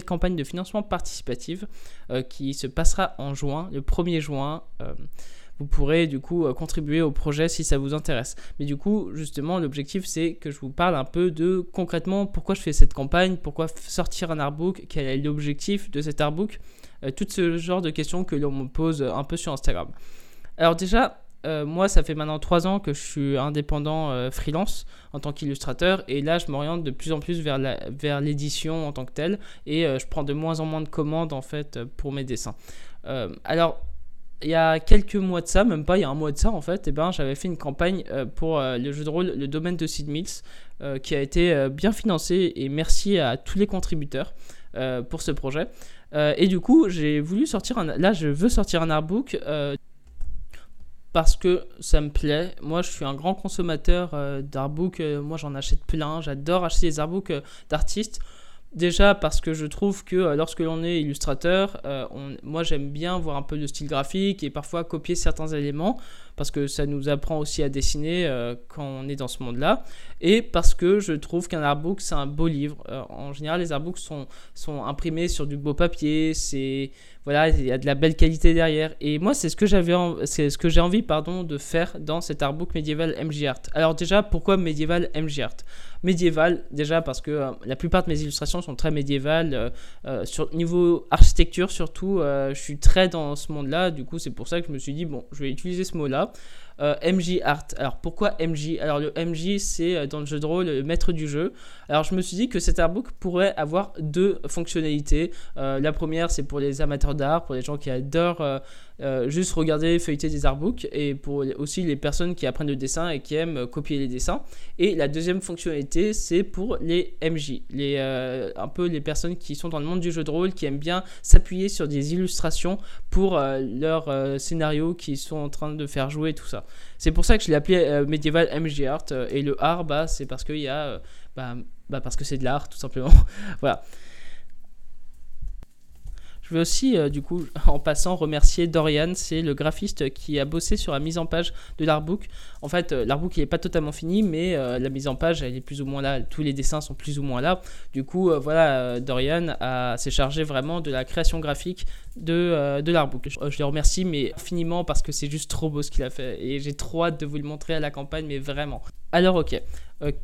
campagne de financement participatif qui se passera en juin, le 1er juin vous pourrez du coup euh, contribuer au projet si ça vous intéresse. Mais du coup, justement, l'objectif c'est que je vous parle un peu de concrètement pourquoi je fais cette campagne, pourquoi sortir un artbook, quel est l'objectif de cet artbook, euh, tout ce genre de questions que l'on me pose un peu sur Instagram. Alors déjà, euh, moi, ça fait maintenant 3 ans que je suis indépendant freelance en tant qu'illustrateur et là, je m'oriente de plus en plus vers, vers l'édition en tant que telle et je prends de moins en moins de commandes en fait pour mes dessins. alors, il y a quelques mois de ça, même pas, il y a un mois de ça en fait, eh ben, j'avais fait une campagne euh, pour euh, le jeu de rôle Le Domaine de Sid Mills, euh, qui a été bien financé et merci à tous les contributeurs pour ce projet. et du coup, j'ai voulu sortir un. Là, je veux sortir un artbook parce que ça me plaît. Moi, je suis un grand consommateur d'artbooks. moi, j'en achète plein. J'adore acheter des artbooks d'artistes. Déjà parce que je trouve que euh, lorsque l'on est illustrateur, euh, moi j'aime bien voir un peu de style graphique et parfois copier certains éléments parce que ça nous apprend aussi à dessiner euh, quand on est dans ce monde-là. Et parce que je trouve qu'un artbook c'est un beau livre. en général, les artbooks sont, imprimés sur du beau papier, c'est voilà, il y a de la belle qualité derrière. Et moi, c'est ce que j'avais, c'est ce que j'ai envie, pardon, de faire dans cet artbook médiéval MJ Art. Alors déjà, pourquoi médiéval MJ Art? Médiéval, déjà parce que la plupart de mes illustrations sont très médiévales. Euh, euh, sur niveau architecture, surtout, je suis très dans ce monde-là. Du coup, c'est pour ça que je me suis dit bon, je vais utiliser ce mot-là. Euh, MJ Art. Alors pourquoi MJ Alors le MJ c'est euh, dans le jeu de rôle le maître du jeu. Alors je me suis dit que cet artbook pourrait avoir deux fonctionnalités. Euh, la première c'est pour les amateurs d'art, pour les gens qui adorent juste regarder, feuilleter des artbooks et pour aussi les personnes qui apprennent le dessin et qui aiment copier les dessins. Et la deuxième fonctionnalité c'est pour les MJ, les, un peu les personnes qui sont dans le monde du jeu de rôle, qui aiment bien s'appuyer sur des illustrations pour leurs scénarios qu'ils sont en train de faire jouer tout ça. C'est pour ça que je l'ai appelé euh, médiéval MG Art. Euh, et le art, bah, c'est parce a. Euh, bah, bah, parce que c'est de l'art, tout simplement. voilà. Je veux aussi, euh, du coup, en passant, remercier Dorian, c'est le graphiste qui a bossé sur la mise en page de l'artbook. En fait, euh, l'artbook n'est pas totalement fini, mais euh, la mise en page, elle est plus ou moins là. Tous les dessins sont plus ou moins là. Du coup, voilà, Dorian s'est chargé vraiment de la création graphique de, de l'artbook. Je, je, le remercie, mais infiniment, parce que c'est juste trop beau ce qu'il a fait. Et j'ai trop hâte de vous le montrer à la campagne, mais vraiment. Alors, ok.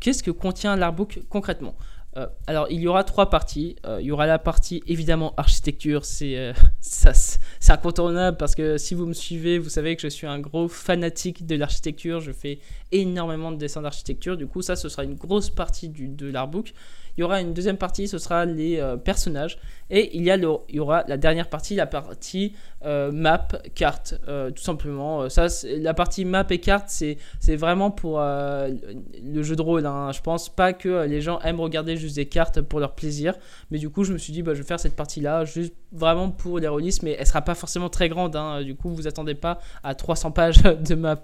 Qu'est-ce que contient l'artbook concrètement? Euh, alors, il y aura trois parties. Euh, il y aura la partie évidemment architecture, c'est euh, incontournable parce que si vous me suivez, vous savez que je suis un gros fanatique de l'architecture. Je fais énormément de dessins d'architecture. Du coup, ça, ce sera une grosse partie du, de l'artbook. Il y aura une deuxième partie, ce sera les personnages. Et il y, a le, il y aura la dernière partie, la partie map, carte, tout simplement. Ça, la partie map et carte, c'est vraiment pour le jeu de rôle. Hein. Je pense pas que les gens aiment regarder juste des cartes pour leur plaisir. Mais du coup, je me suis dit, bah, je vais faire cette partie-là, juste vraiment pour les releases, mais elle sera pas forcément très grande. Hein. Du coup, vous attendez pas à 300 pages de map.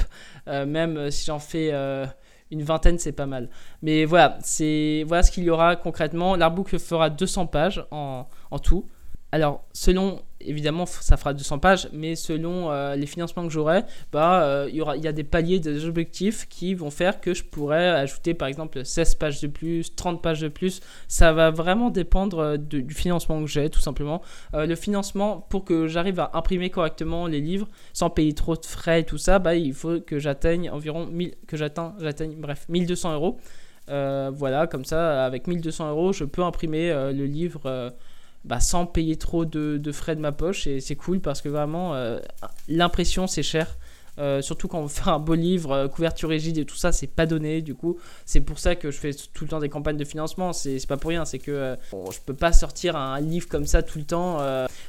Euh, même si j'en fais euh, une vingtaine, c'est pas mal. Mais voilà, c'est voilà ce qu'il y aura concrètement. L'artbook fera 200 pages en, en tout. Alors, selon évidemment, ça fera 200 pages, mais selon euh, les financements que j'aurai, bah, euh, il, y il y a des paliers, des objectifs qui vont faire que je pourrais ajouter par exemple 16 pages de plus, 30 pages de plus. Ça va vraiment dépendre euh, du financement que j'ai, tout simplement. le financement, pour que j'arrive à imprimer correctement les livres sans payer trop de frais et tout ça, bah, il faut que j'atteigne environ 1000, que j'atteigne, bref, 1200 euros. voilà, comme ça, avec 1200 euros, je peux imprimer le livre bah, sans payer trop de, frais de ma poche. Et c'est cool parce que vraiment, euh, l'impression, c'est cher. Euh, surtout quand on fait un beau livre, euh, couverture rigide et tout ça, c'est pas donné. Du coup, c'est pour ça que je fais tout le temps des campagnes de financement. C'est pas pour rien, c'est que je peux pas sortir un livre comme ça tout le temps.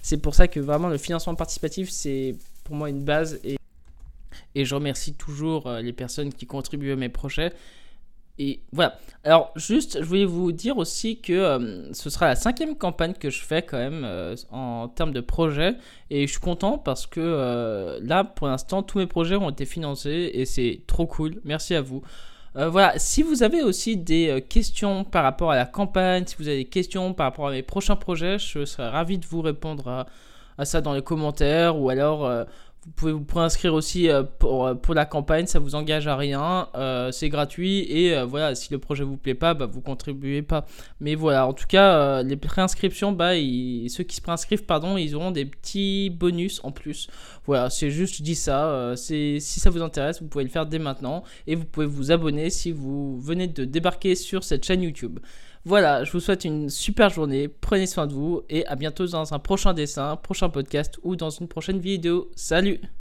c'est pour ça que vraiment le financement participatif, c'est pour moi une base. Et, et je remercie toujours les personnes qui contribuent à mes projets. Et voilà. Alors juste, je voulais vous dire aussi que euh, ce sera la cinquième campagne que je fais quand même euh, en termes de projet. Et je suis content parce que euh, là, pour l'instant, tous mes projets ont été financés et c'est trop cool. Merci à vous. voilà, si vous avez aussi des questions par rapport à la campagne, si vous avez des questions par rapport à mes prochains projets, je serais ravi de vous répondre à, à ça dans les commentaires ou alors Vous pouvez vous préinscrire aussi euh, pour, pour la campagne, ça vous engage à rien, euh, c'est gratuit et euh, voilà, si le projet vous plaît pas, bah, vous contribuez pas. Mais voilà, en tout cas, les préinscriptions, bah, ceux qui se préinscrivent, pardon, ils auront des petits bonus en plus. Voilà, c'est juste, je dis ça, si ça vous intéresse, vous pouvez le faire dès maintenant et vous pouvez vous abonner si vous venez de débarquer sur cette chaîne YouTube. Voilà, je vous souhaite une super journée, prenez soin de vous et à bientôt dans un prochain dessin, prochain podcast ou dans une prochaine vidéo. Salut